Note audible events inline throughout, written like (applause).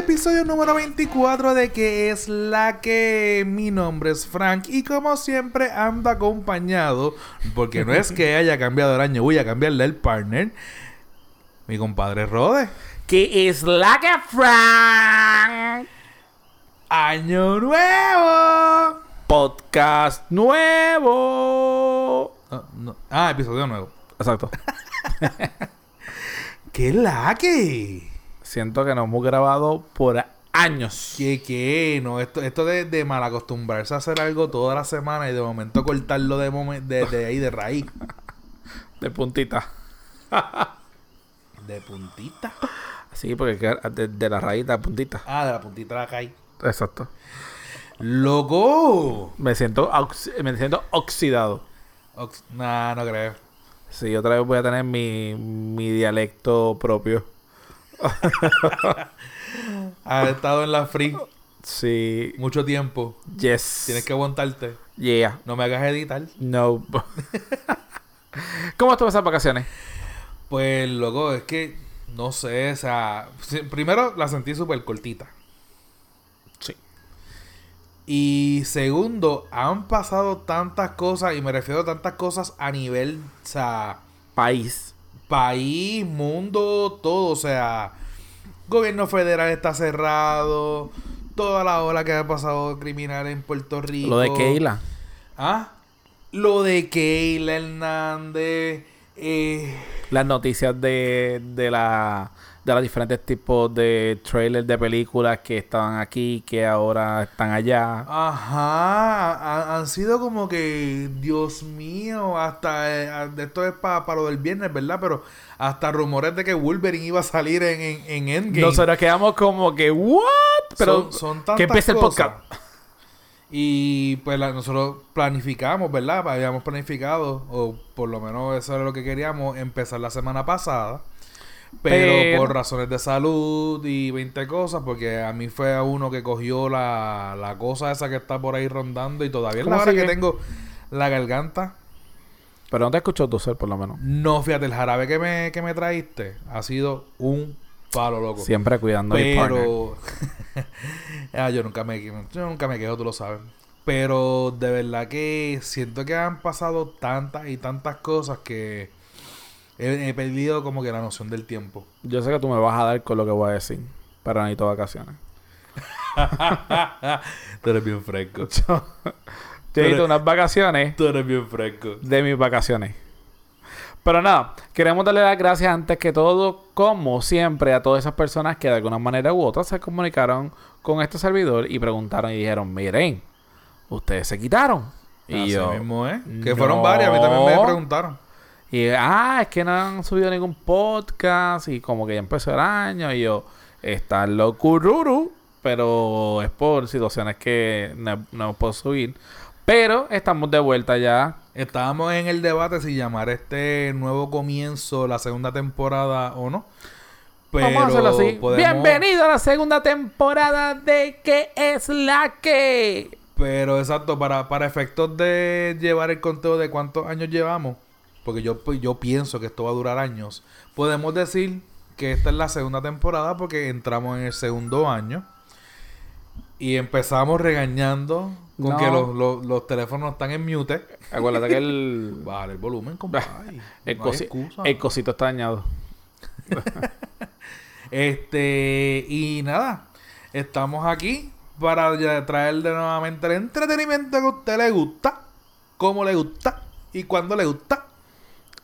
episodio número 24 de que es la que mi nombre es Frank y como siempre ando acompañado, porque no es que haya cambiado el año, voy a cambiarle el partner, mi compadre Rode. Que es la que Frank. Año nuevo. Podcast nuevo. Ah, no. Ah, episodio nuevo. Exacto. (laughs) ¿Qué la que? Siento que nos hemos grabado por años. ¿Qué qué? No, esto, esto de, de mal acostumbrarse a hacer algo toda la semana y de momento cortarlo de, momen- de, de ahí de raíz. (laughs) De puntita. De puntita. Sí, porque que- de, de la raíz de la puntita. Ah, de la puntita de acá. ahí. Exacto. ¡Loco! Me siento, me siento oxidado. Ox- Nah, no creo. Sí, otra vez voy a tener mi, mi dialecto propio. (laughs) Has estado en la free Sí. mucho tiempo. Yes. Tienes que aguantarte. Yeah. No me hagas editar. No. ¿Cómo estuvo esas vacaciones? Pues, loco, es que no sé, o sea, primero la sentí súper cortita. Sí. Y segundo, han pasado tantas cosas, y me refiero a tantas cosas a nivel, o sea, País. País, mundo, todo, o sea, gobierno federal está cerrado, toda la ola que ha pasado criminal en Puerto Rico. Lo de Keila. Ah, lo de Keila Hernández, eh, Las noticias de, de la de los diferentes tipos de trailers de películas que estaban aquí, que ahora están allá. Ajá, ha- han sido como que, Dios mío, hasta, eh, esto es para lo del viernes, ¿verdad? Pero hasta rumores de que Wolverine iba a salir en, en, en Endgame. Nosotros quedamos como que, ¿what? Pero son, son tantas que empiece el podcast. Y pues la- nosotros planificamos, ¿verdad? Habíamos planificado, o por lo menos eso era lo que queríamos, empezar la semana pasada. Pero, Pero- por razones de salud y 20 cosas, porque a mí fue a uno que cogió la, la cosa esa que está por ahí rondando y todavía es la ¿Cómo hora que tengo la garganta. Pero no te escucho toser, por lo menos. No, fíjate, el jarabe que me, que me traíste ha sido un palo loco. Siempre cuidando. Pero (laughs) ah, yo nunca me yo nunca me quedo, tú lo sabes. Pero de verdad que siento que han pasado tantas y tantas cosas que he, he perdido como que la noción del tiempo. Yo sé que tú me vas a dar con lo que voy a decir. Pero necesito vacaciones. (laughs) tú eres bien fresco. (laughs) Yo necesito unas vacaciones Tú eres bien fresco. de mis vacaciones. Pero nada, queremos darle las gracias antes que todo, como siempre, a todas esas personas que de alguna manera u otra se comunicaron con este servidor y preguntaron y dijeron, miren, ustedes se quitaron. Y Así yo, mismo, ¿eh? Que no. fueron varias, a mí también me preguntaron. Y ah, es que no han subido ningún podcast y como que ya empezó el año y yo, está locururu, pero es por situaciones que no, no puedo subir. Pero estamos de vuelta ya Estábamos en el debate si llamar este nuevo comienzo la segunda temporada o no. Pero Vamos a hacerlo así. podemos- Bienvenido a la segunda temporada de ¿Qué es la que? Pero exacto, para, para efectos de llevar el conteo de cuántos años llevamos, porque yo, pues, yo pienso que esto va a durar años, podemos decir que esta es la segunda temporada porque entramos en el segundo año y empezamos regañando con No. que los, los, los teléfonos están en mute. Acuérdate que el, (laughs) Vale, el volumen, compadre. el, No hay cosi- excusa. el cosito está dañado. (laughs) Este, y nada, estamos aquí para traerle nuevamente el entretenimiento que a usted le gusta, cómo le gusta y cuándo le gusta.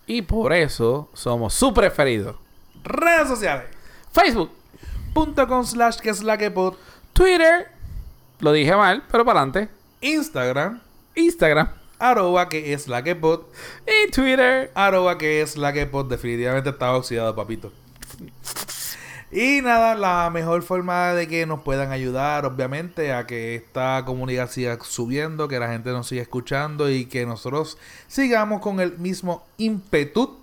Y por eso somos su preferido. Redes sociales. Facebook, Punto com slash que es la que pod. Twitter, lo dije mal, pero para adelante. Instagram. Instagram Arroba que es la que pod. y Twitter. Arroba que es la que pod. Definitivamente estaba oxidado, papito. Y nada, la mejor forma de que nos puedan ayudar, obviamente, a que esta comunidad siga subiendo, que la gente nos siga escuchando y que nosotros sigamos con el mismo ímpetu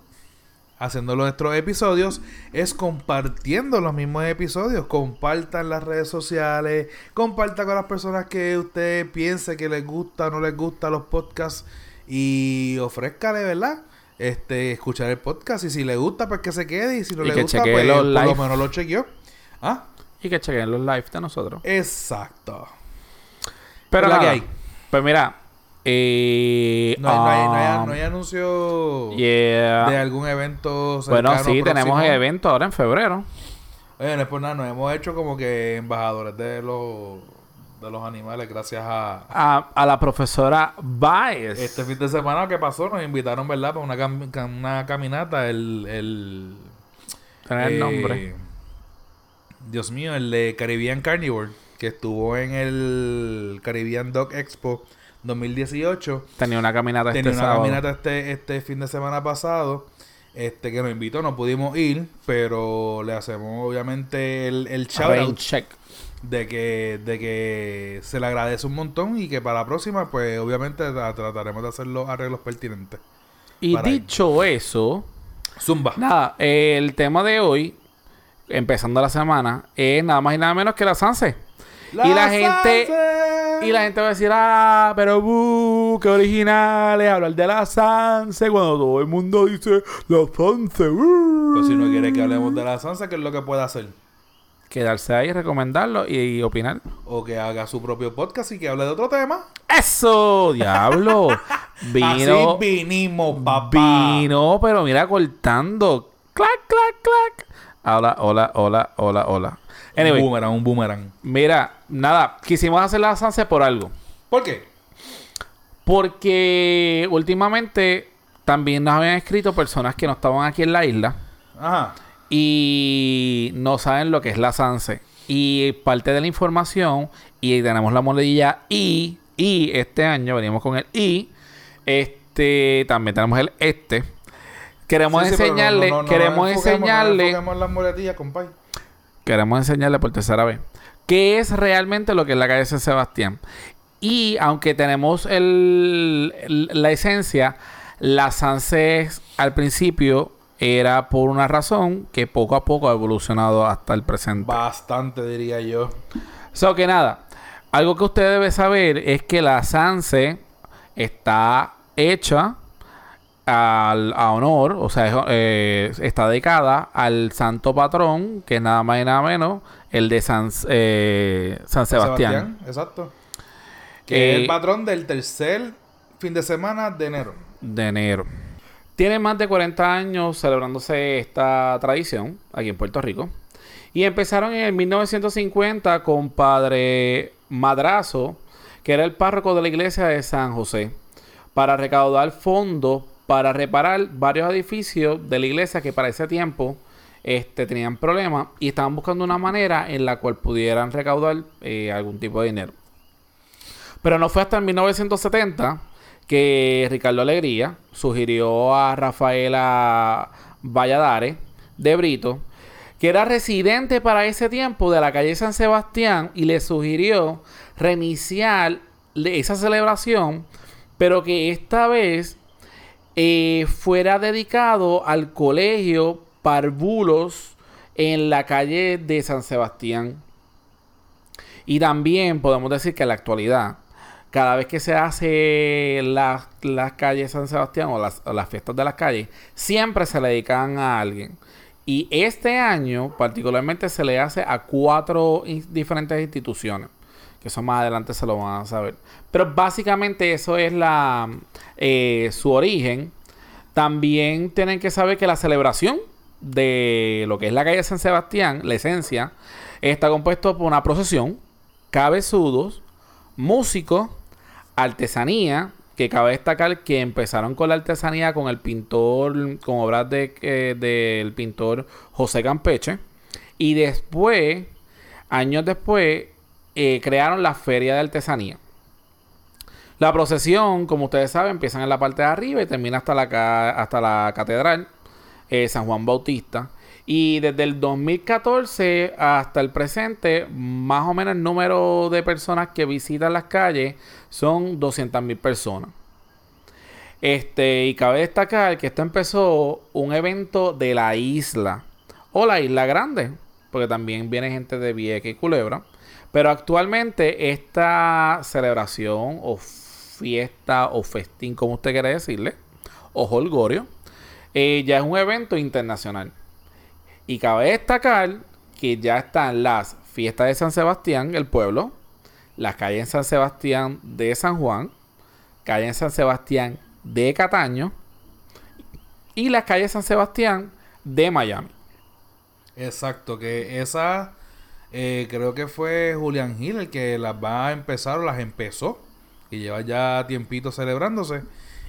haciendo nuestros episodios, es compartiendo los mismos episodios. Compartan las redes sociales, compartan con las personas que usted piense que les gusta o no les gusta los podcasts y ofrézcale, ¿verdad? Este, escuchar el podcast y si le gusta, pues que se quede y si no Y le que gusta, pues los por lo live. menos lo chequeó. ¿Ah? y que chequen los lives de nosotros. Exacto. Pero la que hay. Pues mira, eh, No hay, no hay- no hay- no hay anuncio yeah. de algún evento Bueno, sí, tenemos próximo. evento ahora en febrero. Oye, no es por nada, nos hemos hecho como que embajadores de los, de los animales gracias a... A, a la profesora Baez. Este fin de semana que pasó nos invitaron, ¿verdad? Para una, cam- una caminata, el... el Tener el eh, nombre. Dios mío, el de Caribbean Carnivore, que estuvo en el Caribbean Dog Expo 2018. Tenía una caminata Tenía este una sábado. caminata este, este fin de semana pasado. Este que nos invitó, no pudimos ir, pero le hacemos obviamente el, el shout out check. De que, de que se le agradece un montón y que para la próxima, pues obviamente tra- trataremos de hacer los arreglos pertinentes. Y dicho eso, Zumba. nada, el tema de hoy, empezando la semana, es nada más y nada menos que la Sanse. y la gente Sanse. y la gente va a decir, ah, pero buh, qué original es hablar de la Sanse cuando todo el mundo dice la Sanse. buh". Pues si no quiere que hablemos de la Sansa, ¿qué es lo que puede hacer? Quedarse ahí, recomendarlo y, y opinar. O que haga su propio podcast y que hable de otro tema. ¡Eso! ¡Diablo! (laughs) Vino. Así vinimos, papá. Vino, pero mira, cortando. ¡Clac, clac, clac! Hola, hola, hola, hola, hola. Anyway, Un boomerang, un boomerang. mira, nada, quisimos hacer la Sanse por algo. ¿Por qué? Porque últimamente también nos habían escrito personas que no estaban aquí en la isla Ajá. Y no saben lo que es la Sanse. Y parte de la información, y tenemos la monedilla I, y este año venimos con el I, este, también tenemos el este. Queremos Sí, sí, pero no- enseñarle, no- no- queremos enseñarle, las queremos enseñarle por tercera vez, qué es realmente lo que es la calle San Sebastián. Y aunque tenemos el, el- la esencia, la Sanse al principio era por una razón que poco a poco ha evolucionado hasta el presente. Bastante, diría yo. So que nada, algo que usted debe saber es que la Sanse está hecha al, a honor, o sea, eh, está dedicada al santo patrón, que es nada más y nada menos, el de San, eh, San Sebastián. Exacto. Que es Eh, el patrón del tercer fin de semana de enero. de enero. Tiene más de 40 años celebrándose esta tradición aquí en Puerto Rico. Y empezaron en el 1950 con Padre Madrazo, que era el párroco de la iglesia de San José, para recaudar fondos para reparar varios edificios de la iglesia que para ese tiempo este, tenían problemas y estaban buscando una manera en la cual pudieran recaudar eh, algún tipo de dinero. Pero no fue hasta el 1970 que Ricardo Alegría sugirió a Rafaela Valladares de Brito, que era residente para ese tiempo de la calle San Sebastián, y le sugirió reiniciar esa celebración, pero que esta vez eh, fuera dedicado al colegio Parvulos en la calle de San Sebastián. Y también podemos decir que en la actualidad, cada vez que se hace las las calles San Sebastián o las, las fiestas de las calles, siempre se le dedican a alguien. Y este año particularmente se le hace a cuatro diferentes instituciones. Que eso más adelante se lo van a saber. Pero básicamente eso es la eh, su origen. También tienen que saber que la celebración de lo que es la calle San Sebastián, la esencia, está compuesto por una procesión, cabezudos, músicos, artesanía, que cabe destacar que empezaron con la artesanía con el pintor, con obras de, eh, del pintor José Campeche, y después, años después, eh, crearon la feria de artesanía. La procesión, como ustedes saben, empieza en la parte de arriba y termina hasta la, hasta la catedral eh, San Juan Bautista. Y desde el 2014 hasta el presente, más o menos el número de personas que visitan las calles son 200.000 personas. Este, y cabe destacar que esto empezó un evento de la isla o la isla grande, porque también viene gente de Vieques y Culebra. Pero actualmente esta celebración o fiesta o festín, como usted quiere decirle, o holgorio, eh, ya es un evento internacional. Y cabe destacar que ya están las fiesta de San Sebastián, el pueblo, la calle en San Sebastián de San Juan, calle en San Sebastián de Cataño y la calle San Sebastián de Miami. Exacto, que esa eh, creo que fue Julián Gil el que las va a empezar o las empezó. Y lleva ya tiempito celebrándose.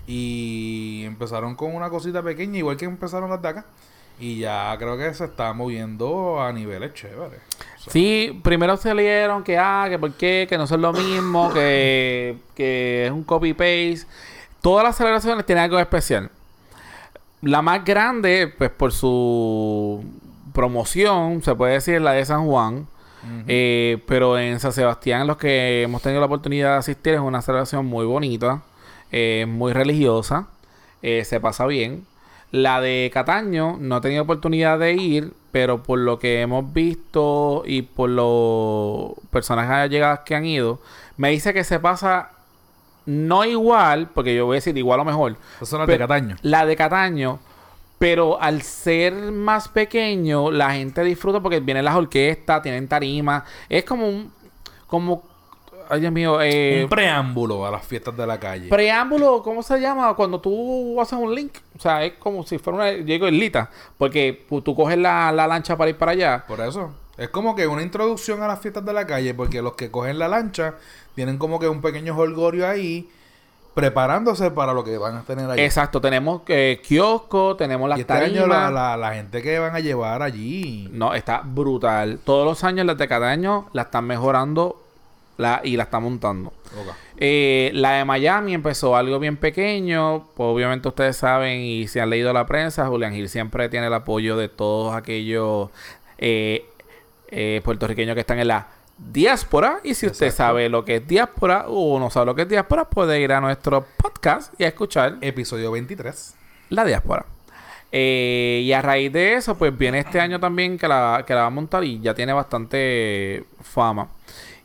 Y empezaron con una cosita pequeña, igual que empezaron las de acá. Y ya creo que se está moviendo a niveles chéveres. O sea, Sí, primero se leyeron que, ah, que por qué, que no son lo mismo, que, que es un copy-paste. Todas las celebraciones tienen algo especial. La más grande, pues por su promoción, se puede decir, la de San Juan. Eh, pero en San Sebastián, los que hemos tenido la oportunidad de asistir, es una celebración muy bonita, eh, muy religiosa, eh, se pasa bien. La de Cataño, no he tenido oportunidad de ir, pero por lo que hemos visto y por los personajes llegados que han ido, me dice que se pasa no igual, porque yo voy a decir igual o mejor, Esas son las de Cataño. la de Cataño. Pero al ser más pequeño, la gente disfruta porque vienen las orquestas, tienen tarima. Es como un. Como. Ay, Dios mío. Eh, un preámbulo a las fiestas de la calle. preámbulo, ¿cómo se llama? Cuando tú haces un link. O sea, es como si fuera una. Yo digo islita. Porque pues, tú coges la, la lancha para ir para allá. Por eso. Es como que una introducción a las fiestas de la calle, porque los que cogen la lancha tienen como que un pequeño holgorio ahí, preparándose para lo que van a tener allí. Exacto. Tenemos eh, kiosco, tenemos las y este año la, la, la gente que van a llevar allí. No, está brutal. Todos los años las de Cataño la están mejorando la, y la están montando. Eh, la de Miami empezó algo bien pequeño. Pues obviamente ustedes saben y se han leído la prensa. Julián Gil siempre tiene el apoyo de todos aquellos eh, eh, puertorriqueños que están en la diáspora. Y si usted sabe lo que es diáspora o no sabe lo que es diáspora, puede ir a nuestro podcast y a escuchar Episodio 23. la diáspora. Eh, y a raíz de eso, pues viene este año también que la, que la va a montar y ya tiene bastante fama.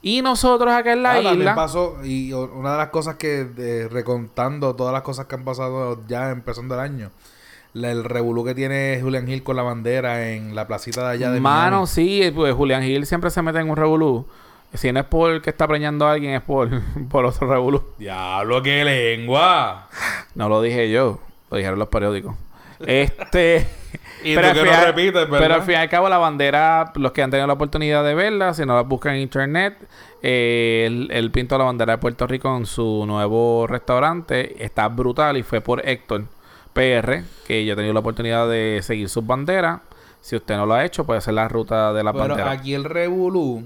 Y nosotros acá en la Ah, también isla. pasó, y una de las cosas que, recontando todas las cosas que han pasado ya empezando el año, la- el revolú que tiene Julián Gil con la bandera en la placita de allá de Mano, Miami. sí, pues Julián Gil siempre se mete en un revolú. Si no es por que está preñando a alguien, es por, (laughs) por otro revolú. Diablo, qué lengua. No lo dije yo, lo dijeron los periódicos. Este. (laughs) Y pero, al que no final- repites, ¿verdad? pero al fin y al cabo, la bandera, los que han tenido la oportunidad de verla, si no la buscan en internet, eh, él, él pintó la bandera de Puerto Rico en su nuevo restaurante. Está brutal y fue por Héctor PR, que yo he tenido la oportunidad de seguir sus banderas. Si usted no lo ha hecho, puede hacer la ruta de la Pero bandera. aquí el revolú,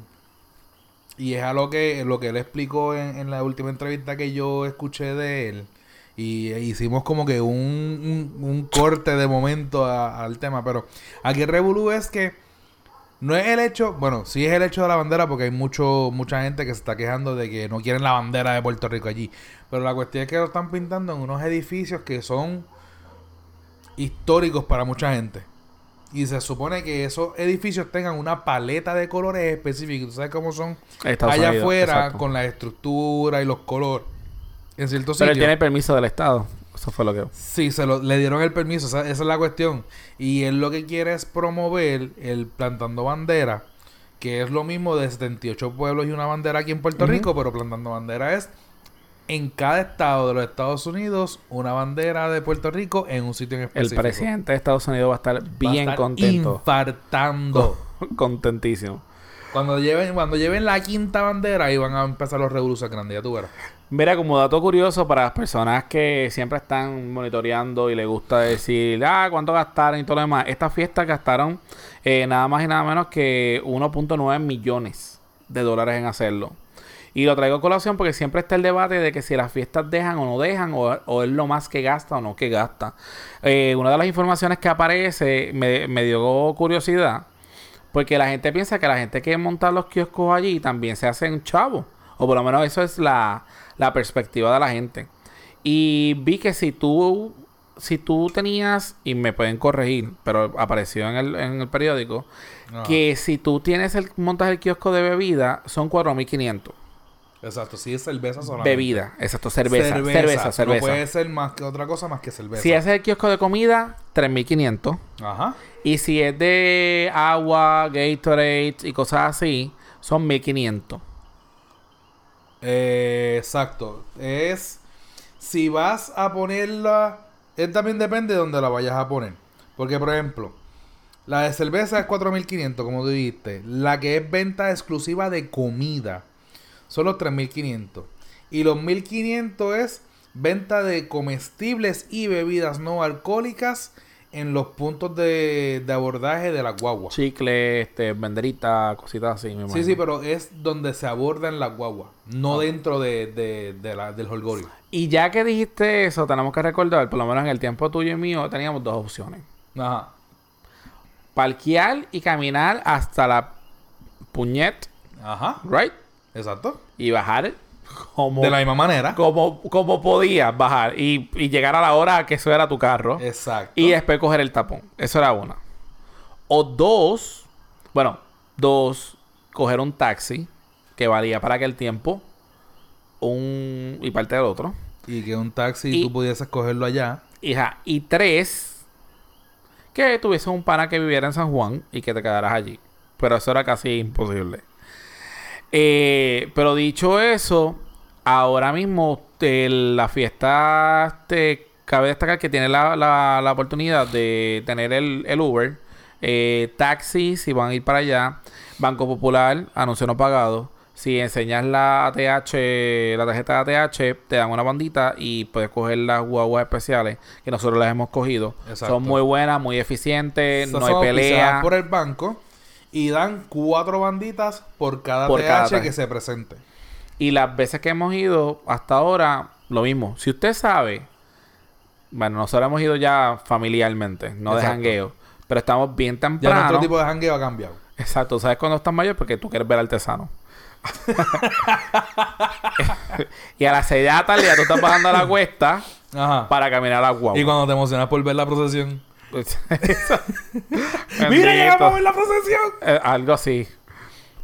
y es a lo que, lo que él explicó en, en la última entrevista que yo escuché de él, y hicimos como que un, un- un corte de momento a- al tema, pero aquí el revolú es que no es el hecho, bueno, sí es el hecho de la bandera porque hay mucho mucha gente que se está quejando de que no quieren la bandera de Puerto Rico allí, pero la cuestión es que lo están pintando en unos edificios que son históricos para mucha gente. Y se supone que esos edificios tengan una paleta de colores específicos. ¿Tú sabes cómo son Estados allá Unidos, afuera exacto. con la estructura y los colores? En Pero él tiene el permiso del Estado. Eso fue lo que. Sí, se lo, le dieron el permiso, esa, esa es la cuestión. Y él lo que quiere es promover el plantando bandera, que es lo mismo de 78 pueblos y una bandera aquí en Puerto. Rico, pero plantando bandera es en cada estado de los Estados Unidos una bandera de Puerto Rico en un sitio en El específico. presidente de Estados Unidos va a estar Va a bien estar contento. Infartando. Contentísimo. Cuando lleven, cuando lleven la quinta bandera, ahí van a empezar los revoluciones grandes, ya tú verás. Mira, como dato curioso para las personas que siempre están monitoreando y les gusta decir, ah, cuánto gastaron y todo lo demás. Estas fiestas gastaron eh, nada más y nada menos que 1.9 millones de dólares en hacerlo. Y lo traigo a colación porque siempre está el debate de que si las fiestas dejan o no dejan, o, o es lo más que gasta o no que gasta. Eh, una de las informaciones que aparece me, me dio curiosidad. Porque la gente piensa que la gente que monta los kioscos allí también se hacen chavos. O por lo menos eso es la, la perspectiva de la gente. Y vi que si tú, si tú tenías, y me pueden corregir, pero apareció en el, en el periódico, Ajá. que si tú tienes el, montas el kiosco de bebida, son 4.500. Exacto, sí es cerveza solamente. Bebida, exacto, cerveza, cerveza, cerveza. No puede ser más que otra cosa más que cerveza. Si es el kiosco de comida, 3.500. Ajá. Y si es de agua, Gatorade y cosas así, son 1500. Eh, exacto. Es. Si vas a ponerla. Él también depende de donde la vayas a poner. Porque, por ejemplo, la de cerveza es 4500, como dijiste. La que es venta exclusiva de comida son los 3500. Y los 1500 es venta de comestibles y bebidas no alcohólicas en los puntos de, de abordaje de la guagua. Chicle, este, banderita, cositas así. me Sí, sí, pero es donde se aborda en la guagua, no dentro de, de, de la, del holgorio. Y ya que dijiste eso, tenemos que recordar, por lo menos en el tiempo tuyo y mío, teníamos dos opciones. Ajá. Parquear y caminar hasta la puñet, Ajá. right? Exacto. Y bajar como, De la misma manera. como, como podías bajar y, y llegar a la hora que eso era tu carro. Exacto. Y después coger el tapón. Eso era una. O dos, bueno, dos, coger un taxi que valía para aquel tiempo un y parte del otro. Y que un taxi Y- tú pudieses cogerlo allá. Hija, y tres, que tuviese un pana que viviera en San Juan y que te quedaras allí. Pero eso era casi imposible. Eh, pero dicho eso, ahora mismo eh, la fiesta, te cabe destacar que tiene la, la- la oportunidad de tener el, el Uber, eh, taxis si van a ir para allá, Banco Popular, anuncio no pagado. Si enseñas la ATH, la tarjeta de ATH, te dan una bandita y puedes coger las guaguas especiales que nosotros las hemos cogido. Exacto. Son muy buenas, muy eficientes, Esas no hay son auspiciadas pelea. por el banco y dan cuatro banditas por cada Por TH cada que se presente. Y las veces que hemos ido hasta ahora, lo mismo. Si usted sabe, bueno, nosotros hemos ido ya familiarmente, no de jangueo, pero estamos bien Ya temprano. nuestro tipo de jangueo ha cambiado. Exacto, ¿sabes cuando estás mayor? Porque tú quieres ver al artesano. (laughs) y a las 6 de la tarde ya tú estás bajando a la cuesta Ajá. para caminar a la guagua. Y cuando te emocionas por ver la procesión. Pues, (laughs) ¡Mira, llegamos ver la procesión! Eh, algo así.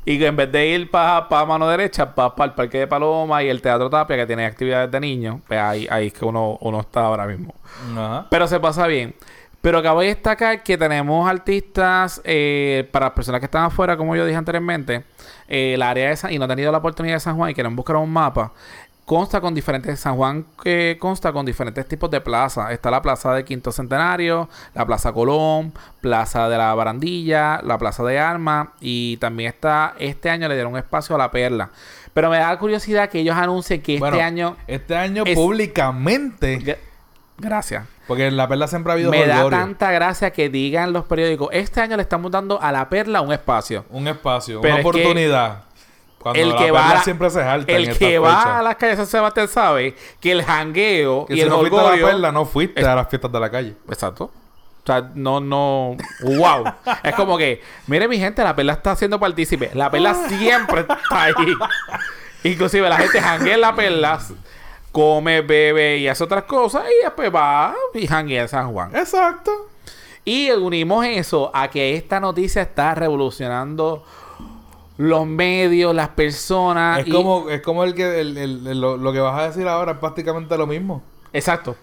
Y que en vez de ir para mano derecha, para el parque de Paloma y el Teatro Tapia, que tiene actividades de niños, pues ahí, ahí es que uno, uno está ahora mismo. Ajá. Pero se pasa bien. Pero acabo de destacar que tenemos artistas, eh, para las personas que están afuera, como yo dije anteriormente, eh, el área de San, y no han tenido la oportunidad de San Juan y quieren buscar un mapa, consta con diferentes, San Juan eh, consta con diferentes tipos de plazas. Está la plaza de Quinto Centenario, la Plaza Colón, Plaza de la Barandilla, la Plaza de Armas y también está, este año le dieron un espacio a la Perla. Pero me da curiosidad que ellos anuncien que este año... Este año es- públicamente. Gra- Gracias. Porque en la perla siempre ha habido Me da tanta gracia que digan los periódicos, este año le estamos dando a la perla un espacio. Un espacio, Pero una es que oportunidad. Cuando el que va a- siempre se jalta en El que va a las calles de San Sebastián sabe que el jangueo Que y si el no fuiste a la perla, no fuiste Es- a las fiestas de la calle. Exacto. O sea, no, no... ¡Wow! es como que, mire mi gente, la perla está siendo partícipe. La perla siempre está ahí. Inclusive la gente janguea en la perla, come, bebe y hace otras cosas y después va y janguea en San Juan. Exacto. Y unimos eso a que esta noticia está revolucionando los medios, las personas. Es y- como, es como el que el- el- el- lo, lo que vas a decir ahora es prácticamente lo mismo. Exacto.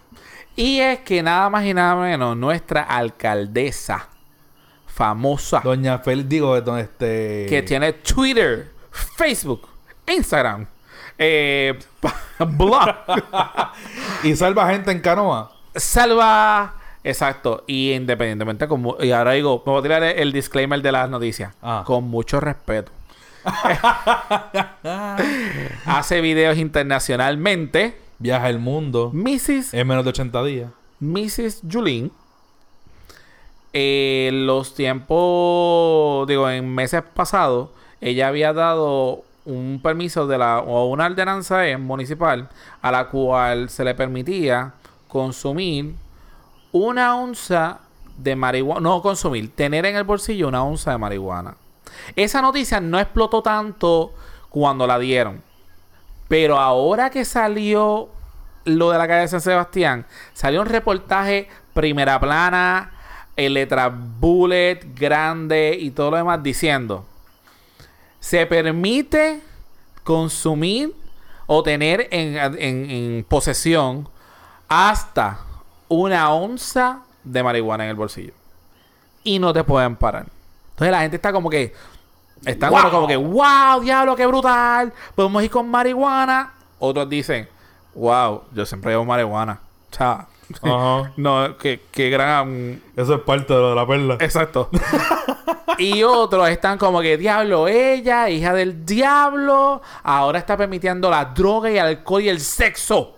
Y es que nada más y nada menos, nuestra alcaldesa famosa, Doña Félix, digo, don- este. que tiene Twitter, Facebook, Instagram, eh, (laughs) blog, Y salva gente en canoa. salva. Exacto. Y independientemente, como. Y ahora digo, me voy a tirar el, el disclaimer de las noticias. Ah. Con mucho respeto. (laughs) Hace videos internacionalmente. Viaja el mundo. Mrs. En menos de 80 días. Mrs. Julin. eh, los tiempos, digo, en meses pasados, ella había dado un permiso de la o una ordenanza municipal a la cual se le permitía consumir una onza de marihuana, no consumir, tener en el bolsillo una onza de marihuana. Esa noticia no explotó tanto cuando la dieron. Pero ahora que salió lo de la calle de San Sebastián, salió un reportaje primera plana, en letra bullet, grande y todo lo demás diciendo: se permite consumir o tener en, en- en posesión hasta una onza de marihuana en el bolsillo. Y no te pueden parar. Entonces la gente está como que, Están ¡Wow! como que, wow, diablo, qué brutal. Podemos ir con marihuana. Otros dicen, wow, yo siempre llevo marihuana. O sea, (laughs) Ajá. no, qué, qué gran Eso es parte de lo de la perla. Exacto. (laughs) y otros están como que, diablo, ella, hija del diablo, ahora está permitiendo la droga y el alcohol y el sexo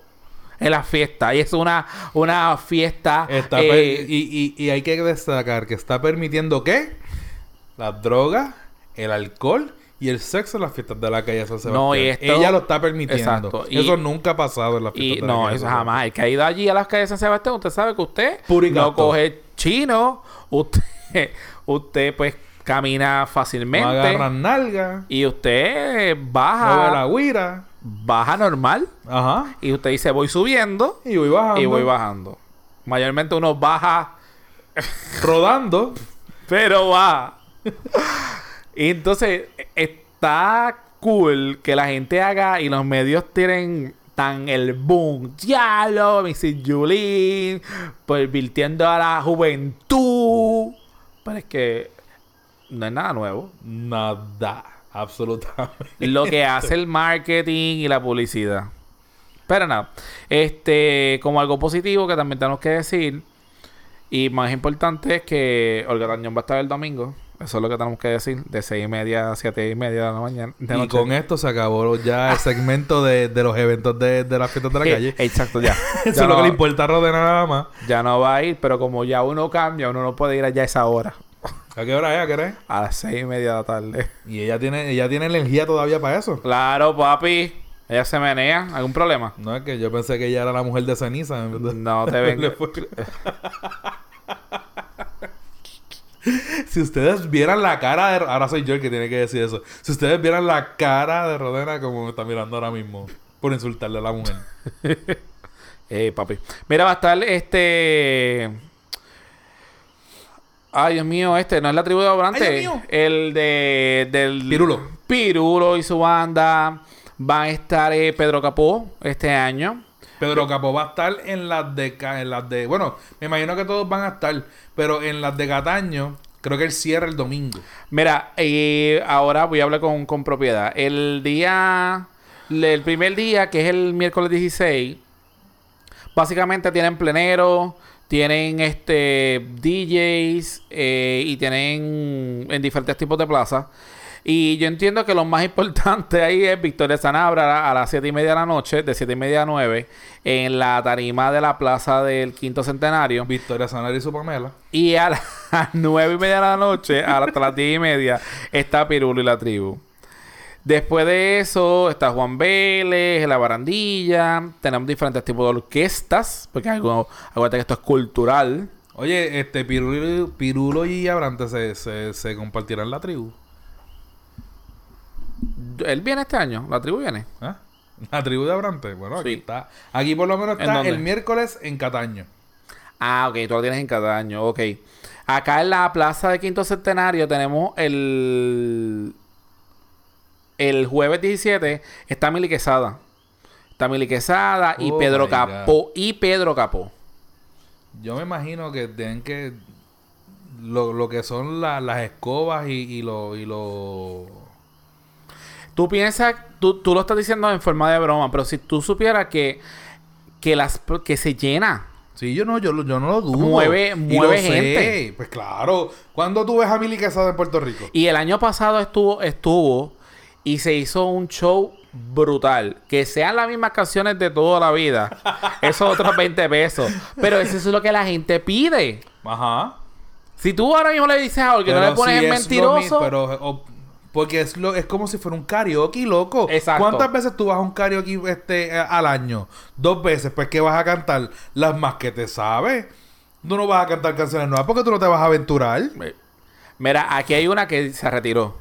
en la fiesta. Y es una, una fiesta... Está eh, y, y, y hay que destacar que está permitiendo ¿qué? La droga, el alcohol y el sexo en las fiestas de la calle San Sebastián. No, y esto- Ella lo está permitiendo. Exacto. Y- Eso nunca ha pasado en las fiestas y de la no, calle eso San Sebastián. jamás. El que ha ido allí a las calles de San Sebastián, usted sabe que usted Purigato. no coge chino, usted, (laughs) usted pues camina No fácilmente. agarran nalga, y usted no ve la baja, guira. baja normal. Ajá. Y usted dice, voy subiendo. Y voy bajando. y voy bajando. Mayormente uno baja, Rodando. (laughs) pero va. Y entonces está cool que la gente haga y los medios tienen tan el boom. Diablo, Mrs. Julín, pervirtiendo a la juventud. Pero es que no es nada nuevo. Nada. Absolutamente. lo que hace el marketing y la publicidad. Pero nada, este, como algo positivo que también tenemos que decir, y más importante es que Olga Tañón va a estar el domingo. Eso es lo que tenemos que decir, de seis y media a siete y media de la mañana. de Y con esto se acabó ya el segmento de, de los eventos de, de las fiestas de la calle. Exacto, ya. (laughs) Eso ya, es lo que le importa a Rodena nada más. ya no va a ir, pero como ya uno cambia, uno no puede ir allá a esa hora. ¿A qué hora es? ¿A qué hora es? A las seis y media de la tarde. Y ella tiene, ella tiene energía todavía para eso. Claro, papi. Ella se menea. ¿Algún problema? No es que yo pensé que ella era la mujer de ceniza. No te (laughs) vengo. (laughs) Si ustedes vieran la cara de... Ahora soy yo el que tiene que decir eso. Si ustedes vieran la cara de Rodena como me está mirando ahora mismo. Por insultarle a la mujer. (laughs) Eh, papi. Mira, va a estar este. Ay, Dios mío, este no es la tribu de Obrante. El de. Del. Pirulo. Pirulo y su banda. Van a estar eh, Pedro Capó este año. Pedro Capó va a estar en las de... En las de bueno, me imagino que todos van a estar. Pero en las de Cataño, creo que él cierra el domingo. Mira, y ahora voy a hablar con, con propiedad. El día. El primer día, que es el miércoles 16, básicamente tienen plenero, tienen este DJs eh, y tienen en diferentes tipos de plazas. Y yo entiendo que lo más (laughs) importante ahí es Victoria Sanabra a las 7 y media de la noche, de 7 y media a 9, en la tarima de la plaza del quinto centenario. Victoria Sanari y su Pamela. Y a las (laughs) 9 y media de la noche, hasta las 10 y media, está Pirulo y la tribu. Después de eso está Juan Vélez, La Barandilla. Tenemos diferentes tipos de orquestas, porque algo, acuérdate que esto es cultural. Oye, este Pirulo, Pirulo y Abrante se, se, se compartirán la tribu. Él viene este año, la tribu viene. ¿Ah? (laughs) La tribu de Abrante. Bueno, aquí está. Aquí por lo menos ¿En está el miércoles en Cataño. Ah, ok, tú lo tienes en cada año, ok. Acá en la plaza de Quinto Centenario tenemos el. El jueves 17 está Mili Quesada. Está Mili Quesada y Oh Pedro Capó. Y Pedro Capó. Yo me imagino que tienen que. Lo, lo que son la- las escobas y, y lo. Y lo... Tú piensas, tú, tú lo estás diciendo en forma de broma, pero si tú supieras que, que, las, que se llena. Sí, yo no, yo, yo no lo dudo. Mueve- Y mueve sé. gente. Pues claro. ¿Cuándo tú ves a Mili Quesada en Puerto Rico? Y el año pasado estuvo, estuvo y se hizo un show brutal. Que sean las mismas canciones de toda la vida. (laughs) Eso otros 20 pesos. Pero eso es lo que la gente pide. Ajá. Si tú ahora mismo le dices a alguien que no Pero le pones si es mentiroso. pero, o- porque es, lo, es como si fuera un karaoke, loco. Exacto. ¿Cuántas veces tú vas a un karaoke este, eh, al año? Dos veces. Pues que vas a cantar las más que te sabes. Tú no vas a cantar canciones nuevas porque tú no te vas a aventurar. Mira, aquí hay una que se retiró.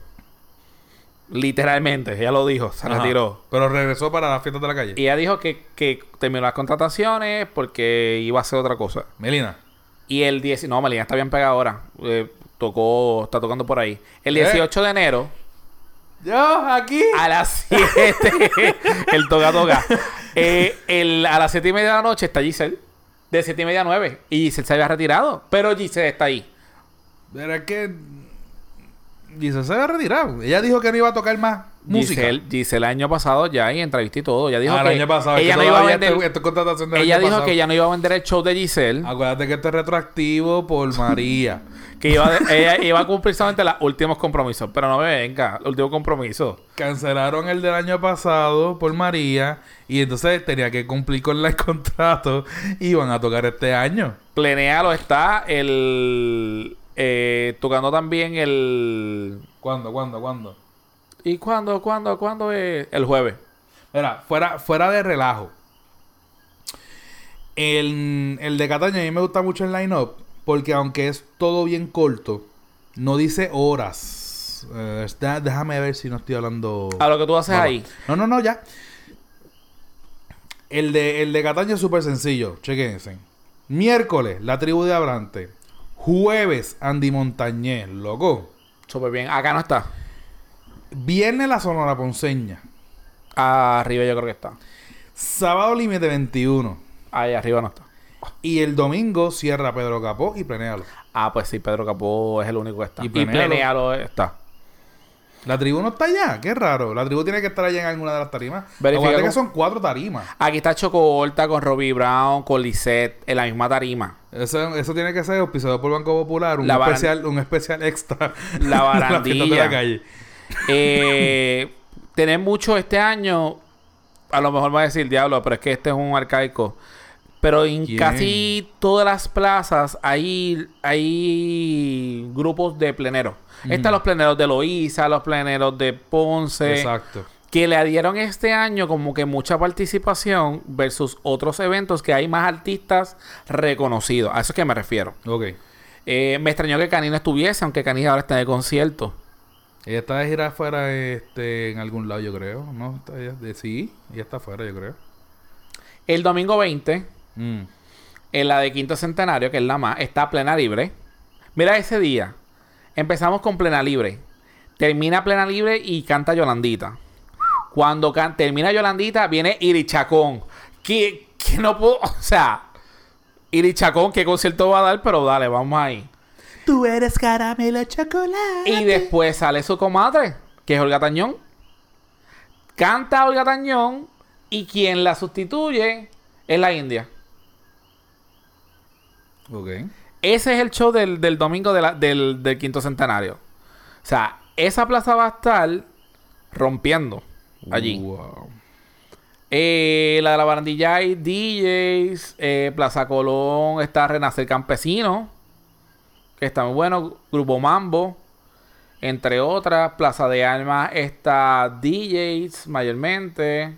Literalmente, ella lo dijo, se Ajá. retiró. Pero regresó para las fiestas de la calle. Y ella dijo que, que terminó las contrataciones porque iba a hacer otra cosa. Melina. Y el 10... No, Melina está bien pegada ahora. Eh, tocó... Está tocando por ahí. El ¿Eh? 18 de enero... Yo, aquí. A las (laughs) 7... el toca toca. Eh, el- a las 7 y media de la noche está Giselle. De 7 y media a 9. Y Giselle se había retirado. Pero Giselle está ahí. Pero es que. Giselle se había retirado. Ella dijo que no iba a tocar más música. Giselle, Giselle el año pasado ya y entrevisté todo. Ella dijo Ah, que el año pasado. es ella que no iba a vender. contratación del ella año dijo pasado. que ya no iba a vender el show de Giselle. Acuérdate que esto es retroactivo por María. (laughs) Que iba de- ella iba a cumplir solamente los últimos compromisos. Pero no me venga, el último compromiso. Cancelaron el del año pasado por María. Y entonces tenía que cumplir con el contrato. Y iban a tocar este año. Plenéalo está el. eh, tocando también el. ¿Cuándo, cuándo, cuándo? ¿Y cuándo, cuándo, cuándo es? El jueves. Mira, fuera, fuera de relajo. El, el de Cataño a mí me gusta mucho el line-up. Porque aunque es todo bien corto, no dice horas. Eh, está- déjame ver si no estoy hablando. A lo que tú haces ahí. No, no, no, ya. El de, el de Cataño es súper sencillo. Chequense. Miércoles, la tribu de Abrante. Jueves, Andy Montañez, loco. Súper bien. Acá no está. Viernes, la Sonora Ponceña. Arriba yo creo que está. Sábado, límite 21. Ahí arriba no está. Y el domingo cierra Pedro Capó y Plenéalo. Ah, pues sí, Pedro Capó es el único que está. Y Y Plenéalo. Está. La tribu no está allá, qué raro. La tribu tiene que estar allá en alguna de las tarimas. Acuérdate que son cuatro tarimas. Aquí está Choco Horta con Robbie Brown, con Lisette, en la misma tarima. Eso, eso tiene que ser auspiciado por Banco Popular, un La baran- especial, un especial extra. La (laughs) barandilla. de la calle. Eh, tener mucho este año, a lo mejor me va a decir diablo, pero es que este es un arcaico. Pero en casi todas las plazas hay, hay grupos de pleneros. Están los pleneros de Loíza, los pleneros de Ponce, Exacto. que le dieron este año como que mucha participación versus otros eventos que hay más artistas reconocidos. A eso es que me refiero. Ok. Eh, me extrañó que Cani no estuviese, aunque Cani ahora está de concierto. Ella está de gira afuera este, en algún lado, yo creo. ¿No? Está ella- de, sí, ella está afuera, yo creo. El domingo 20, Mm. en la de Quinto Centenario, que es la más, está plena libre. Mira ese día. Empezamos con plena libre. Termina plena libre y canta Yolandita. Cuando can- termina Yolandita, viene Irichacón. Que, que no puedo. (laughs) O sea, Irichacón, ¿qué concierto va a dar? Pero dale, vamos ahí. Tú eres caramelo chocolate. Y después sale su comadre, que es Olga Tañón. Canta Olga Tañón y quien la sustituye es la India. Ok. Ese es el show del, del domingo de la- del, del quinto centenario. O sea, esa plaza va a estar rompiendo allí. Wow. Eh, la de la barandilla hay DJs. eh, plaza Colón está Renacer Campesino. Que está muy bueno. Grupo Mambo. Entre otras. Plaza de Almas está DJs mayormente.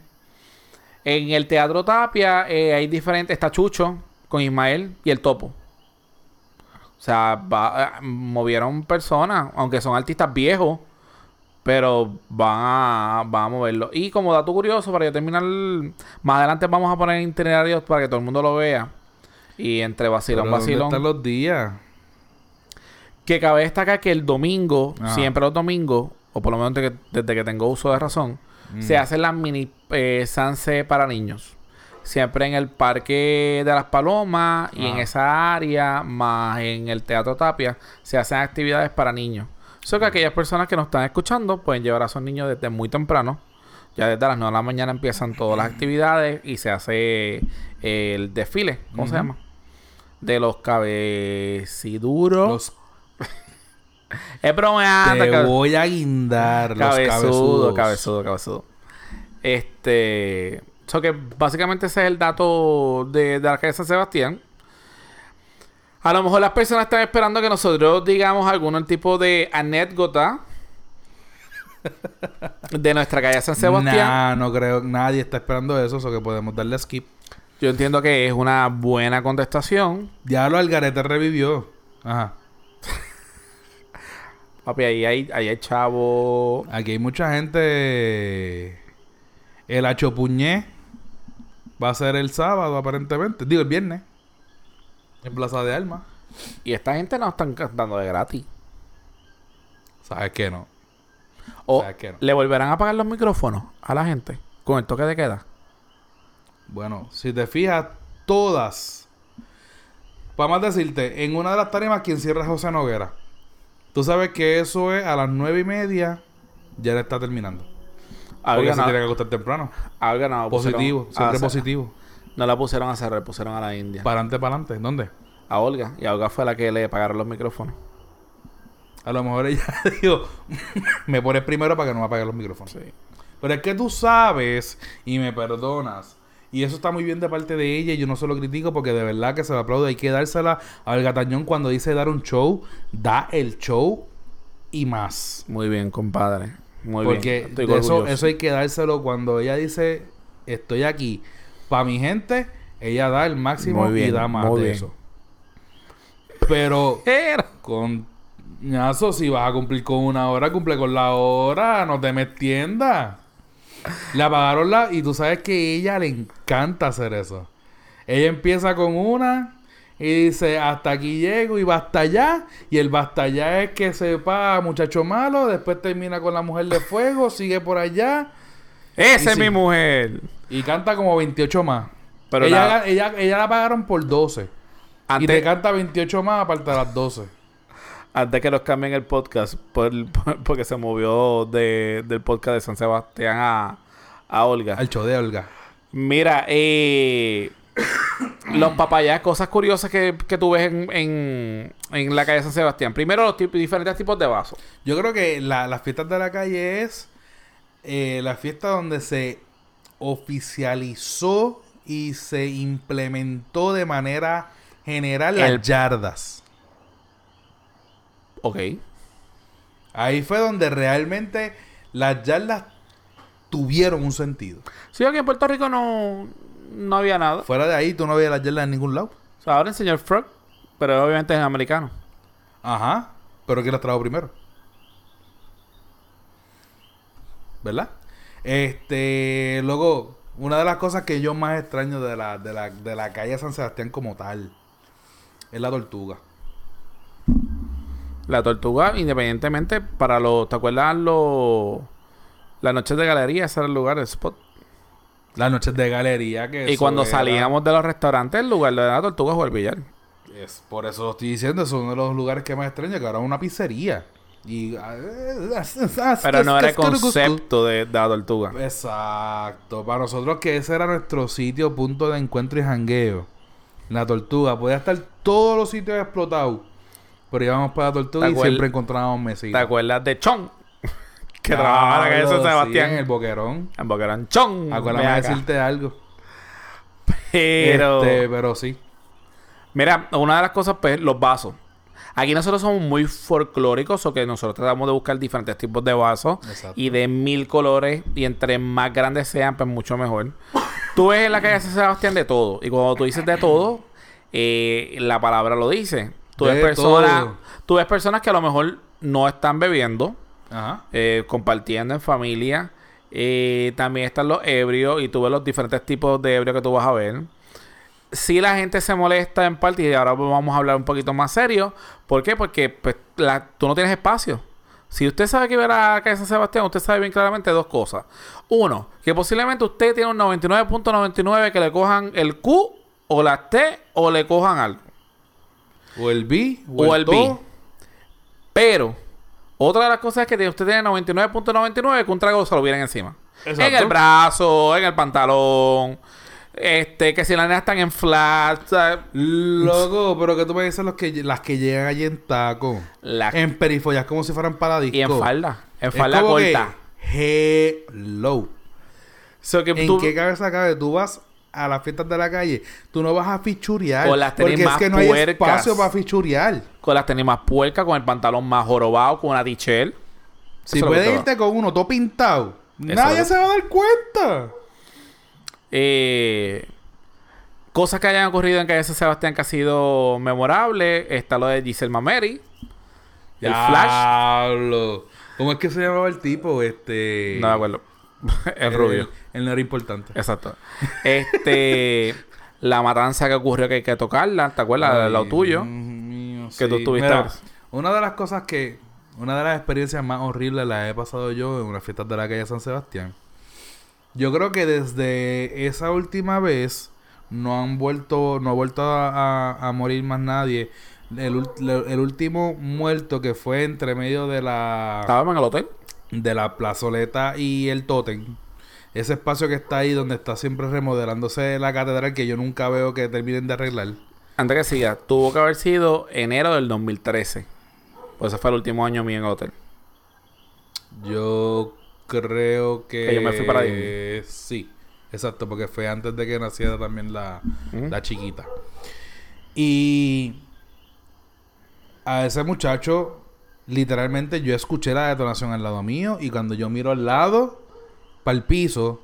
En el Teatro Tapia eh, hay diferentes. Está Chucho con Ismael y el Topo. O sea, va- eh, movieron personas, aunque son artistas viejos, pero van a, van a moverlo. Y como dato curioso, para yo terminar, más adelante vamos a poner itinerarios para que todo el mundo lo vea. Y entre vacilón, Pero ¿dónde vacilón. están los días? Que cabe destacar que el domingo, Ajá. siempre los domingos, o por lo menos desde que, desde que tengo uso de razón, Mm. se hacen las mini eh, Sanse para niños. Siempre en el Parque de las Palomas y en esa área, más en el Teatro Tapia, se hacen actividades para niños. Eso que aquellas personas que nos están escuchando pueden llevar a sus niños desde muy temprano. Ya desde las 9 de la mañana empiezan todas las actividades y se hace eh, el desfile, ¿cómo se llama? De los cabeciduros. Los Es bromeando, te voy a guindar. Los cabezudo, cabezudos. cabezudo, cabezudo. Este. So que básicamente ese es el dato de, de la calle San Sebastián. A lo mejor las personas están esperando que nosotros digamos algún tipo de anécdota (laughs) de nuestra calle San Sebastián. Nah, no creo. Nadie está esperando eso. O que podemos darle skip. Yo entiendo que es una buena contestación. Ya lo Algarete revivió. Ajá. (laughs) Papi, ahí hay, ahí hay chavo. Aquí hay mucha gente. El Achopuñé va a ser el sábado, aparentemente. Digo, el viernes. En Plaza de Alma. Y esta gente no están cantando de gratis. ¿Sabes qué no? O ¿Sabes qué no? le volverán a apagar los micrófonos a la gente con el toque de queda. Bueno, si te fijas, todas. Vamos a decirte, en una de las tarimas, quien cierra es José Noguera. Tú sabes que eso es a las nueve y media, ya le está terminando. Porque se tiene que acostar temprano. haber ganado, Positivo, siempre positivo. No la pusieron a cerrar, pusieron a la India. Para adelante, para adelante. ¿Dónde? a Olga. Y a Olga fue la que le pagaron los micrófonos. A lo mejor ella (laughs) dijo, me pones primero para que no me apaguen los micrófonos. Pero es que tú sabes y me perdonas. Y eso está muy bien de parte de ella y yo no se lo critico porque de verdad que se lo aplaudo. Hay que dársela al gatañón cuando dice dar un show. Da el show y más. Muy bien, compadre. Muy porque bien. De eso, eso hay que dárselo cuando ella dice estoy aquí. Para mi gente, ella da el máximo bien, y da más de bien. eso. Pero con ñazo, si vas a cumplir con una hora, cumple con la hora, no te me extiendas. Le apagaron la y tú sabes que a ella le encanta hacer eso. Ella empieza con una y dice hasta aquí llego y basta ya. Y el basta ya es que sepa muchacho malo, después termina con la mujer de fuego, sigue por allá Esa es mi mujer. y canta como 28 más. Pero ella, nada. ella, ella la pagaron por 12. Y te canta 28 más aparte de las 12. Antes que nos cambien el podcast, por, (laughs) por- porque se movió de, del podcast de San Sebastián a, a Olga. Al show de Olga. Mira, eh, los papayas, cosas curiosas que, que tú ves en, en, en la calle San Sebastián. Primero, los diferentes tipos de vasos. Yo creo que la- las fiestas de la calle es eh, la fiesta donde se oficializó y se implementó de manera general las El- yardas. Ok. Ahí fue donde realmente las yardas tuvieron un sentido. Sí, aquí en Puerto Rico no, no había nada. Fuera de ahí tú no veías las yardas en ningún lado. O sea, ahora el señor Frog, pero obviamente es americano. Ajá. Pero ¿quién las trajo primero? ¿Verdad? Este, luego, una de las cosas que yo más extraño de la, de la, de la calle San Sebastián como tal es la tortuga. La tortuga, independientemente, para los. ¿Te acuerdas los. Las noches de galería, ese era el lugar, el spot. Las noches de galería que Y cuando era- salíamos de los restaurantes, el lugar de la tortuga fue el billar. Es, por eso lo estoy diciendo, es uno de los lugares que más extraño, que ahora es una pizzería. Y, Pero no era el concepto de, de la tortuga. Exacto. Para nosotros que ese era nuestro sitio, punto de encuentro y jangueo. La tortuga. Podía estar todos los sitios explotados. Pero íbamos para la tortuga ¿Te y siempre encontrábamos ¿Te mesitas. acuerdas de Chon? (laughs) que trabajaba en la calle San Diablo, sí, Sebastián. en el boquerón. En Boquerón. Chon. Acuérdame decirte algo. Pero. Este, pero sí. Mira, una de las cosas, pues, los vasos. Aquí nosotros somos muy folclóricos, o que nosotros tratamos de buscar diferentes tipos de vasos Exacto. y de mil colores, y entre más grandes sean, pues mucho mejor. Tú ves en la calle San Sebastián de todo, y cuando tú dices de todo, eh, la palabra lo dice. Tú ves personas, tú ves personas que a lo mejor no están bebiendo, Ajá. eh, compartiendo en familia. Eh, también están los ebrios y tú ves los diferentes tipos de ebrios que tú vas a ver. Si la gente se molesta en parte, y ahora vamos a hablar un poquito más serio. ¿Por qué? Porque pues, la- tú no tienes espacio. Si usted sabe que verá a calle San Sebastián, usted sabe bien claramente dos cosas. Uno, que posiblemente usted tiene un 99.99 que le cojan el Q o la T o le cojan algo. O el B. O el B. Pero, otra de las cosas es que usted tiene 99.99 que un trago se lo vienen encima. Exacto. En el brazo, en el pantalón. Este, que si las nenas están en flat. o Loco, pero que tú me dices los que, las que llegan allí en taco. la- En perifollas como si fueran para disco. y en falda. En Es falda como que, corta. hello. So que ¿En tú- qué cabeza cabe? Tú vas a las fiestas de la calle, tú no vas a fichurear. Con las tenis porque es que no hay espacio para fichurear. con las tenis más puercas, con el pantalón más jorobado, con una t-shirt. Si puedes irte con uno todo pintado, Eso nadie se va a dar cuenta. Eh, cosas que hayan ocurrido en calle San Sebastián que ha sido memorable. Está lo de Giselle Mameri. El Flash. ¿Cómo es que se llamaba el tipo? Este. No me acuerdo. (laughs) el rubio. Él no era importante. Exacto. Este. (laughs) la matanza que ocurrió que hay que tocarla. ¿Te acuerdas? Ay, lo tuyo. Mío, Que tú sí. tuviste. Mira, una de las cosas que... Una de las experiencias más horribles las he pasado yo en unas fiestas de la calle San Sebastián. Yo creo que desde esa última vez no han vuelto... No ha vuelto a, a- a morir más nadie el, último muerto que fue entre medio de la Estábamos en el hotel. de la plazoleta y el tótem. Ese espacio que está ahí donde está siempre remodelándose la catedral que yo nunca veo que terminen de arreglar. Antes que siga, tuvo que haber sido enero del 2013. Pues ese fue el último año mío en el hotel. Yo creo que... Que yo me fui para Disney. Sí, exacto, porque fue antes de que naciera también la, la chiquita. Y a ese muchacho, literalmente yo escuché la detonación al lado mío y cuando yo miro al lado, para el piso,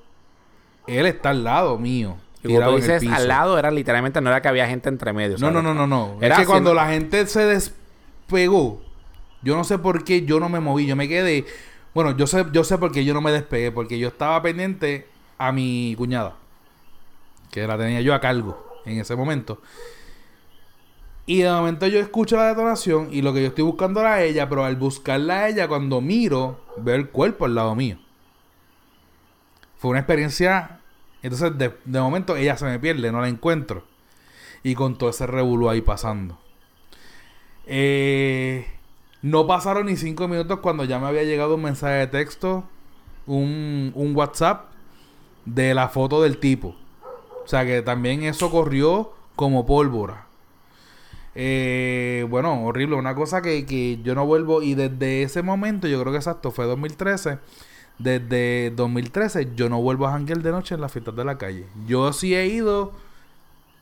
él está al lado mío. Y cuando tú dices piso. al lado, era literalmente, no era que había gente entre medio. No, ¿sabes? no, no, no, no. Era es que cuando la gente se despegó, yo no sé por qué yo no me moví, yo me quedé. Bueno, yo sé, yo sé por qué yo no me despegué, porque yo estaba pendiente a mi cuñada, que la tenía yo a cargo en ese momento. Y de momento yo escucho la detonación y lo que yo estoy buscando era ella, pero al buscarla a ella, cuando miro, veo el cuerpo al lado mío. Fue una experiencia. Entonces, de, de momento, ella se me pierde, no la encuentro. Y con todo ese revuelo ahí pasando. Eh, no pasaron ni cinco minutos cuando ya me había llegado un mensaje de texto, un, un WhatsApp de la foto del tipo. O sea que también eso corrió como pólvora. Eh, bueno, horrible. Una cosa que, que yo no vuelvo. Y desde ese momento, yo creo que exacto, fue 2013. Desde 2013 yo no vuelvo a janguear de noche en las fiestas de la calle. Yo sí he ido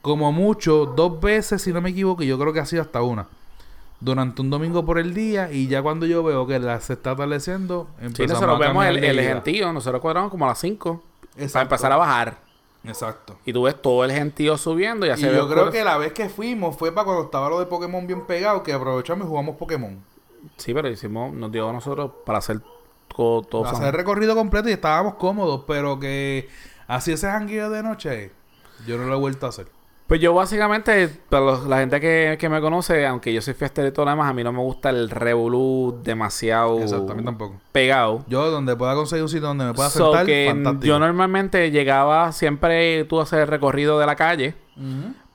como mucho dos veces, si no me equivoco, y yo creo que ha sido hasta una. Durante un domingo por el día y ya cuando yo veo que la se está atardeciendo, Sí, empezamos nosotros a vemos el, gentío. Nosotros cuadramos como a las 5. Para empezar a bajar. Exacto. Y tú ves todo el gentío subiendo y ya Y se ve yo creo que la vez que fuimos fue para cuando estaba lo de Pokémon bien pegado, que aprovechamos y jugamos Pokémon. Sí, pero hicimos, nos dio a nosotros para hacer todo, todo hacer el recorrido completo y estábamos cómodos, pero que así ese jangueo de noche, yo no lo he vuelto a hacer. Pues yo básicamente, para los- la gente que, que me conoce, aunque yo soy fiestero y todo lo demás, a mí no me gusta el revolú demasiado Exacto, a mí tampoco. pegado. Yo donde pueda conseguir un sitio donde me pueda So sentar, que fantástico. yo normalmente llegaba siempre tú a hacer el recorrido de la calle,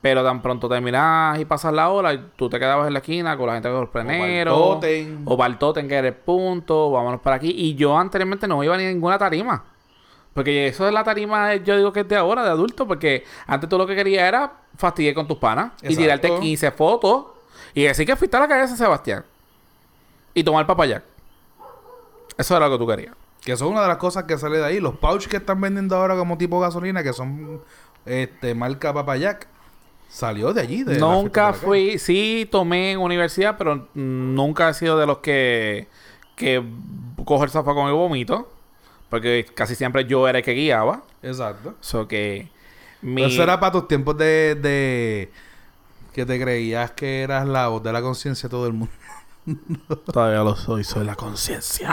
pero tan pronto terminas y pasas la hora, y tú te quedabas en la esquina con la gente pleneros. tótem. O para el tótem, que era el punto, vámonos para aquí. Y yo anteriormente no iba a ninguna tarima. Porque eso de la tarima, yo digo que es de ahora, de adulto, porque antes tú lo que querías era fastidiar con tus panas y tirarte 15 fotos y decir que fuiste a la calle de San Sebastián y tomar papayac. Eso era lo que tú querías. Que son una de las cosas que sale de ahí. Los pouch que están vendiendo ahora como tipo gasolina, que son este marca Papayac, salió de allí. De nunca fui, sí tomé en universidad, pero nunca he sido de los que, que cojo el zafacón y vomito. Porque casi siempre yo era el que guiaba. Exacto. So que mi... Eso era para tus tiempos de, de que te creías que eras la voz de la conciencia de todo el mundo. (laughs) Todavía lo soy, soy la conciencia.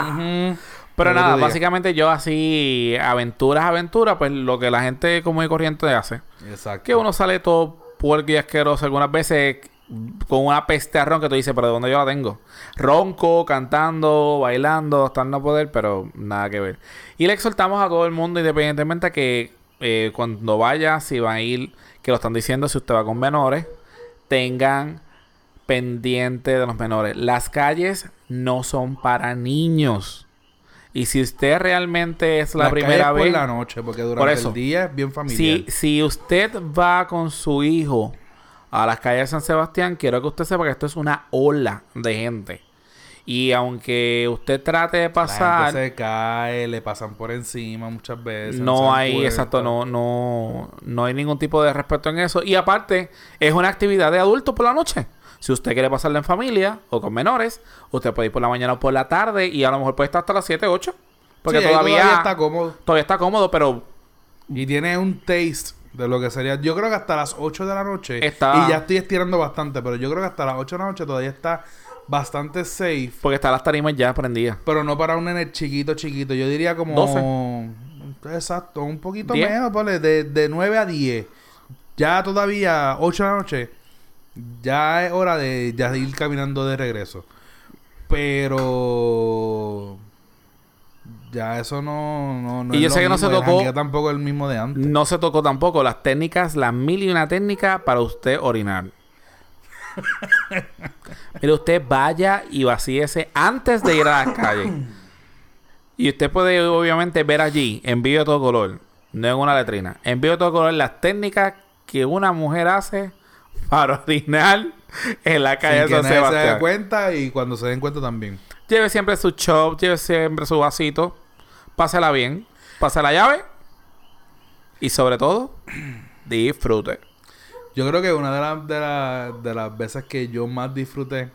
Pero Lo que nada, básicamente yo así, aventuras, aventuras, pues lo que la gente común y corriente hace. Exacto. Que uno sale todo puerco y asqueroso algunas veces con una peste a ron que tú dices, pero ¿de dónde yo la tengo? Ronco, cantando, bailando, hasta no poder, pero nada que ver. Y le exhortamos a todo el mundo, independientemente a que eh, cuando vaya, si va a ir, que lo están diciendo, si usted va con menores, tengan pendiente de los menores. Las calles no son para niños. Y si usted realmente es la primera vez... por la noche, porque durante Por eso. el día es bien familiar. Si, si usted va con su hijo a las calles de San Sebastián, quiero que usted sepa que esto es una ola de gente. Y aunque usted trate de La pasar, gente se cae, le pasan por encima muchas veces. no hay, exacto, no, no, no hay ningún tipo de respeto en eso. Y aparte, es una actividad de adultos por la noche. Si usted quiere pasarla en familia o con menores, usted puede ir por la mañana o por la tarde y a lo mejor puede estar hasta las 7, 8. Porque Sí, ahí todavía, está cómodo. todavía está cómodo, pero Y tiene un taste de lo que sería. Yo creo que hasta las 8 de la noche. Está- Y ya estoy estirando bastante, pero yo creo que hasta las 8 de la noche todavía está bastante safe. porque están las tarimas ya prendidas. Pero no para un nene chiquito, chiquito. Yo diría como. 12. Exacto, un poquito 10. menos, ponle, de, de 9 a 10. Ya todavía 8 de la noche. Ya es hora de ya ir caminando de regreso. Pero. Ya eso no. no, no Y yo sé que no se mismo, tocó- tampoco el mismo de antes. No se tocó tampoco las técnicas, las mil y una técnica para usted orinar. (laughs) Mire, usted vaya y vacíese antes de ir a las calles. Y usted puede obviamente ver allí, en vivo de todo color, no en una letrina, en vivo de todo color las técnicas que una mujer hace para (laughs) orinar en la calle Sin que de San nadie se dé cuenta y cuando se den cuenta también. Lleve siempre su chop, lleve siempre su vasito. Pásela bien, pase la llave. Y sobre todo, (clears throat) disfrute. Yo creo que una de, las de, la- de las veces que yo más disfruté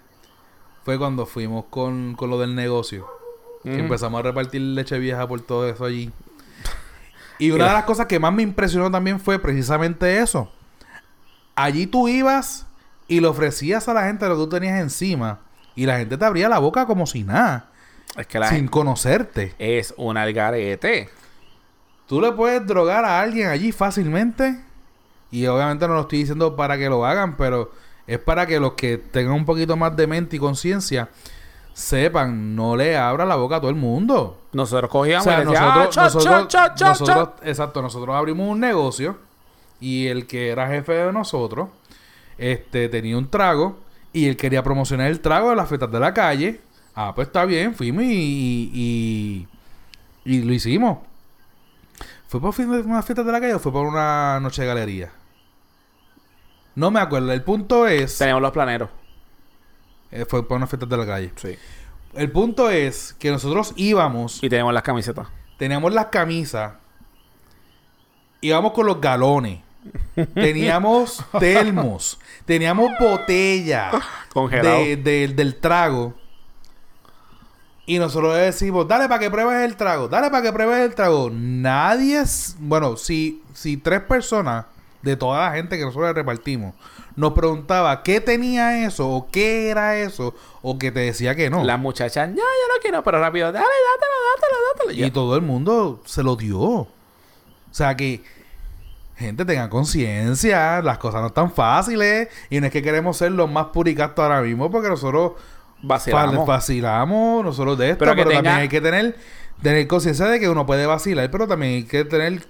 fue cuando fuimos con, con lo del negocio. Que Ujú. empezamos a repartir leche vieja por todo eso allí. Y una de las cosas que más me impresionó también fue precisamente eso. Allí tú ibas y le ofrecías a la gente lo que tú tenías encima. Y la gente te abría la boca como si nada. Es que la sin gente conocerte. es un algarete. Tú le puedes drogar a alguien allí fácilmente. Y obviamente no lo estoy diciendo para que lo hagan, pero es para que los que tengan un poquito más de mente y conciencia sepan, no le abra la boca a todo el mundo. Nosotros O cogíamos sea, y decíamos, nosotros, "Ah, nosotros, chot, chot, chot, nosotros- chot". exacto, nosotros abrimos un negocio y el que era jefe de nosotros, este, tenía un trago y él quería promocionar el trago de las fiestas de la calle. Ah, pues está bien, fuimos y, y, y- y lo hicimos. ¿Fue por unas fiestas de la calle o fue por una noche de galería? No me acuerdo. El punto es... Tenemos los planeros. eh, fue por unas fiestas de la calle. Sí. El punto es que nosotros íbamos Y tenemos las camisetas. teníamos las camisas, íbamos con los galones, (laughs) teníamos termos, teníamos botella Congelado. de- de- del trago. Y nosotros le decimos, dale para que pruebes el trago, dale para que pruebes el trago. Nadie es, bueno, si, si tres personas de toda la gente que nosotros le repartimos nos preguntaba qué tenía eso o qué era eso o que te decía que no. Las muchachas, ya, yo no quiero, pero rápido, dale, dátelo, dátelo, dátelo. Y todo el mundo se lo dio. O sea que, gente, tengan conciencia, las cosas no están fáciles. Y no es que queremos ser los más puricastos ahora mismo, porque nosotros Vacilamos. vacilamos, nosotros de esto, Pero también hay que tener, tener conciencia de que uno puede vacilar, pero también hay que tener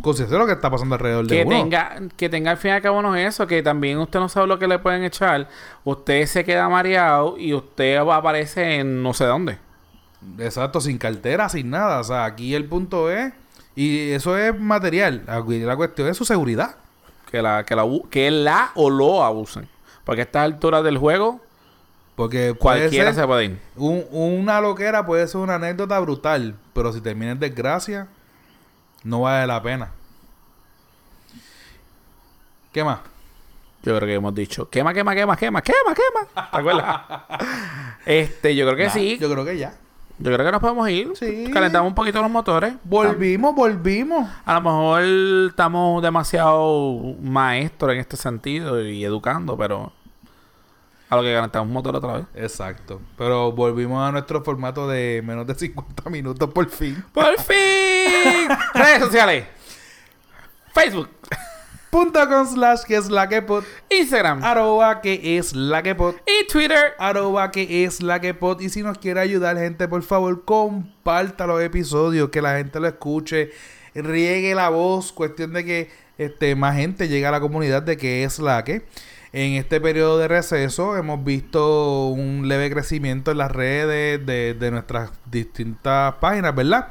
conciencia de lo que está pasando alrededor de que uno. tenga, que tenga al fin y al cabo no es eso, que también usted no sabe lo que le pueden echar. Usted se queda mareado y usted aparece en no sé dónde. Exacto, sin cartera, sin nada. O sea, aquí el punto es, y eso es material. La cuestión es su seguridad. Que la, que la, que la o lo abusen. Porque a estas alturas del juego, Porque cualquiera se puede ir. Un- una loquera puede ser una anécdota brutal, pero si termina en desgracia, no vale la pena. ¿Qué más? Yo creo que hemos dicho, quema, quema, quema, quema, quema, quema. ¿Te acuerdas? (laughs) este, yo creo que Nah, sí. Yo creo que ya. Creo que nos podemos ir. Sí. Calentamos un poquito los motores. Volvimos, volvimos. A lo mejor estamos demasiado maestros en este sentido y educando, pero a lo que calentamos un motor otra vez. Exacto. Pero volvimos a nuestro formato de menos de 50 minutos por fin. ¡Por fin! (laughs) Redes sociales. Facebook, Punto com slash que es la que pot. Instagram Arroba que es la que pot. y Twitter. arroba que es la que pot. Y si nos quiere ayudar, gente, por favor, comparta los episodios, que la gente lo escuche, riegue la voz, cuestión de que este, más gente llegue a la comunidad de que es la que. En este periodo de receso hemos visto un leve crecimiento en las redes de, de nuestras distintas páginas, ¿verdad?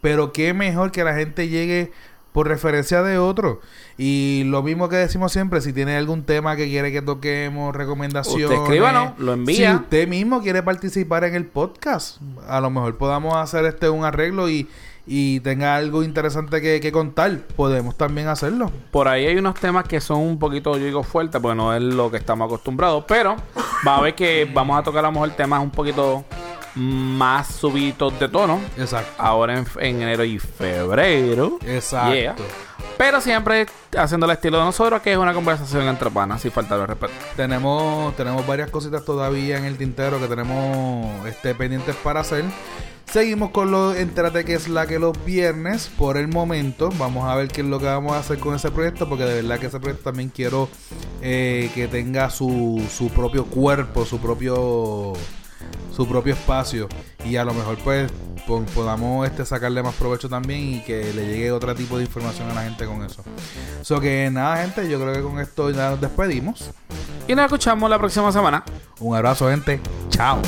Pero qué mejor que la gente llegue por referencia de otro. Y lo mismo que decimos siempre, si tiene algún tema que quiere que toquemos, recomendaciones. Usted escríbanos, lo envía. Si usted mismo quiere participar en el podcast, a lo mejor podamos hacer este un arreglo y, y tenga algo interesante que, que contar, podemos también hacerlo. Por ahí hay unos temas que son un poquito, yo digo, fuertes, porque no es lo que estamos acostumbrados. Pero va a ver que vamos a tocar a lo mejor temas un poquito más subidos de tono. Exacto. Ahora en, en enero y febrero. Exacto. Yeah. Pero siempre haciendo el estilo de nosotros, que es una conversación entre panas, sin falta de respeto. Tenemos, tenemos varias cositas todavía en el tintero que tenemos este, pendientes para hacer. Seguimos con lo Entérate que es la que los viernes por el momento. Vamos a ver qué es lo que vamos a hacer con ese proyecto. Porque de verdad que ese proyecto también quiero eh, que tenga su, su propio cuerpo, su propio su propio espacio y a lo mejor pues podamos este sacarle más provecho también y que le llegue otro tipo de información a la gente con eso. So que nada gente, yo creo que con esto ya nos despedimos. Y nos escuchamos la próxima semana. Un abrazo gente, chao.